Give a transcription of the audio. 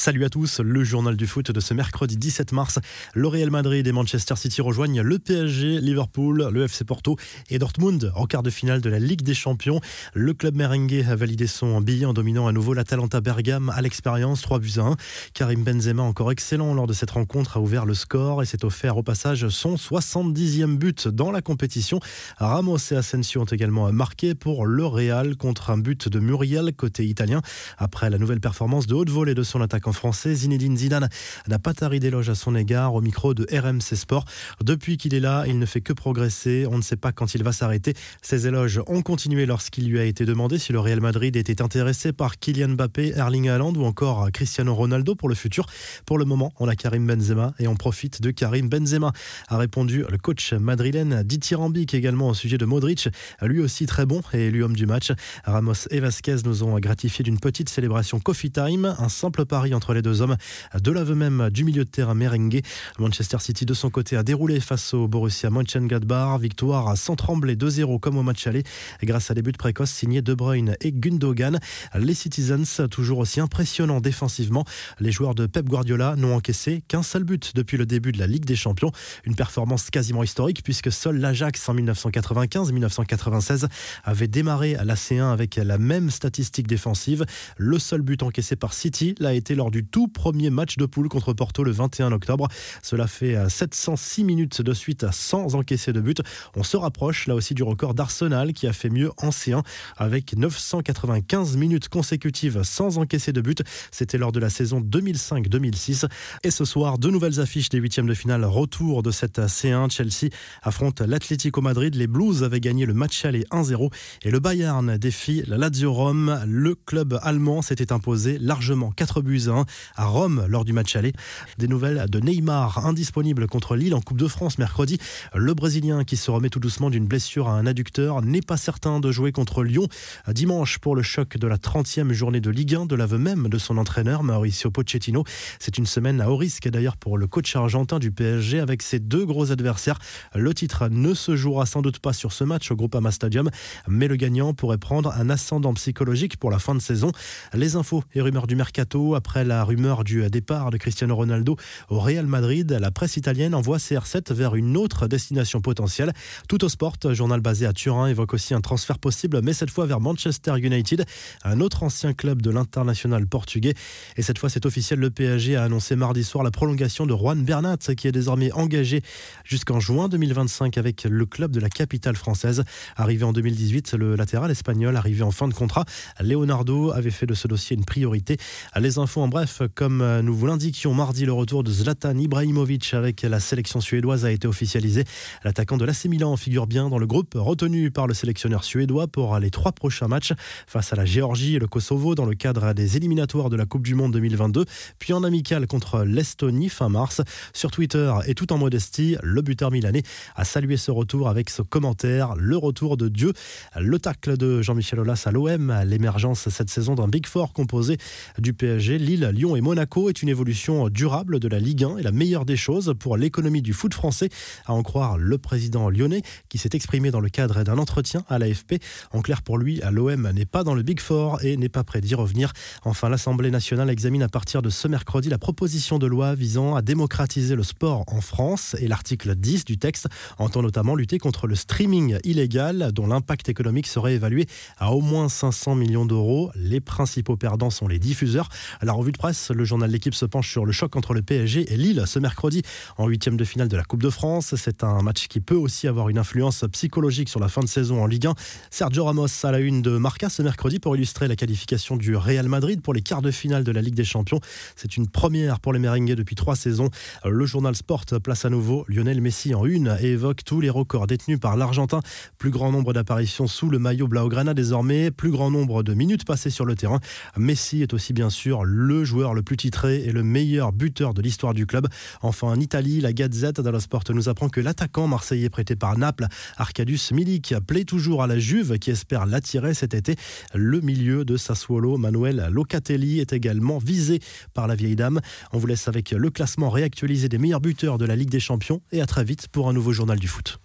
Salut à tous, le journal du foot de ce mercredi 17 mars. Le Real Madrid et Manchester City rejoignent le PSG, Liverpool, le FC Porto et Dortmund en quart de finale de la Ligue des Champions. Le club merengue a validé son billet en dominant à nouveau l'Atalanta Bergame à l'expérience 3 buts à 1. Karim Benzema, encore excellent lors de cette rencontre, a ouvert le score et s'est offert au passage son 70e but dans la compétition. Ramos et Asensio ont également marqué pour le Real contre un but de Muriel côté italien. Après la nouvelle performance de haute volée de son attaquant français, Zinedine Zidane n'a pas tari d'éloges à son égard au micro de RMC Sport. Depuis qu'il est là, il ne fait que progresser. On ne sait pas quand il va s'arrêter. Ces éloges ont continué lorsqu'il lui a été demandé si le Real Madrid était intéressé par Kylian Mbappé, Erling Haaland ou encore Cristiano Ronaldo pour le futur. Pour le moment, on a Karim Benzema et on profite de Karim Benzema, a répondu le coach madrilène dithyrambique également au sujet de Modric, lui aussi très bon et élu homme du match. Ramos et Vasquez nous ont gratifié d'une petite célébration coffee time, un simple pari en entre les deux hommes de l'aveu même du milieu de terrain merengue. Manchester City de son côté a déroulé face au Borussia Mönchengladbach. Victoire sans trembler 2-0 comme au match aller grâce à des buts précoces signés De Bruyne et Gundogan. Les Citizens toujours aussi impressionnants défensivement. Les joueurs de Pep Guardiola n'ont encaissé qu'un seul but depuis le début de la Ligue des Champions. Une performance quasiment historique puisque seul l'Ajax en 1995-1996 avait démarré à la C1 avec la même statistique défensive. Le seul but encaissé par City l'a été lors du tout premier match de poule contre Porto le 21 octobre. Cela fait 706 euh, minutes de suite sans encaisser de but. On se rapproche là aussi du record d'Arsenal qui a fait mieux en C1 avec 995 minutes consécutives sans encaisser de but. C'était lors de la saison 2005-2006. Et ce soir, deux nouvelles affiches des huitièmes de finale. Retour de cette C1. Chelsea affronte l'Atlético Madrid. Les Blues avaient gagné le match aller 1-0 et le Bayern défie la Lazio Rome. Le club allemand s'était imposé largement 4 buts à 1 à Rome lors du match aller. Des nouvelles de Neymar, indisponible contre Lille en Coupe de France mercredi. Le Brésilien qui se remet tout doucement d'une blessure à un adducteur n'est pas certain de jouer contre Lyon dimanche pour le choc de la 30e journée de Ligue 1 de l'aveu même de son entraîneur Mauricio Pochettino. C'est une semaine à haut risque d'ailleurs pour le coach argentin du PSG avec ses deux gros adversaires. Le titre ne se jouera sans doute pas sur ce match au Groupama Stadium, mais le gagnant pourrait prendre un ascendant psychologique pour la fin de saison. Les infos et rumeurs du mercato après la rumeur du départ de Cristiano Ronaldo au Real Madrid, la presse italienne envoie CR7 vers une autre destination potentielle. Tout au sport, journal basé à Turin, évoque aussi un transfert possible, mais cette fois vers Manchester United, un autre ancien club de l'international portugais. Et cette fois, c'est officiel, le PSG a annoncé mardi soir la prolongation de Juan Bernat, qui est désormais engagé jusqu'en juin 2025 avec le club de la capitale française. Arrivé en 2018, le latéral espagnol, arrivé en fin de contrat, Leonardo avait fait de ce dossier une priorité. Les infos en bref, comme euh, nous vous l'indiquions mardi, le retour de Zlatan Ibrahimovic avec la sélection suédoise a été officialisé. L'attaquant de l'AC Milan figure bien dans le groupe retenu par le sélectionneur suédois pour les trois prochains matchs face à la Géorgie et le Kosovo dans le cadre des éliminatoires de la Coupe du Monde 2022, puis en amical contre l'Estonie fin mars. Sur Twitter et tout en modestie, le buteur milanais a salué ce retour avec ce commentaire le retour de Dieu. Le tacle de Jean-Michel Aulas à l'OM, l'émergence cette saison d'un Big Four composé du PSG, Lille, Lyon et Monaco est une évolution durable de la Ligue 1 et la meilleure des choses pour l'économie du foot français, à en croire le président lyonnais qui s'est exprimé dans le cadre d'un entretien à l'AFP. En clair, pour lui, l'OM n'est pas dans le Big Four et n'est pas prêt d'y revenir. Enfin, l'Assemblée nationale examine à partir de ce mercredi la proposition de loi visant à démocratiser le sport en France et l'article 10 du texte entend notamment lutter contre le streaming illégal dont l'impact économique serait évalué à au moins 500 millions d'euros. Les principaux perdants sont les diffuseurs. La revue de presse, le journal L'équipe se penche sur le choc entre le PSG et Lille ce mercredi en huitième de finale de la Coupe de France. C'est un match qui peut aussi avoir une influence psychologique sur la fin de saison en Ligue 1. Sergio Ramos à la une de Marca ce mercredi pour illustrer la qualification du Real Madrid pour les quarts de finale de la Ligue des Champions. C'est une première pour les merengues depuis trois saisons. Le journal Sport place à nouveau Lionel Messi en une et évoque tous les records détenus par l'Argentin. Plus grand nombre d'apparitions sous le maillot Blaugrana désormais, plus grand nombre de minutes passées sur le terrain. Messi est aussi bien sûr le joueur le plus titré et le meilleur buteur de l'histoire du club. Enfin, en Italie, la Gazette dello Sport nous apprend que l'attaquant marseillais prêté par Naples, Arkadius Milik, plaît toujours à la Juve qui espère l'attirer cet été. Le milieu de Sassuolo, Manuel Locatelli, est également visé par la vieille dame. On vous laisse avec le classement réactualisé des meilleurs buteurs de la Ligue des Champions et à très vite pour un nouveau journal du foot.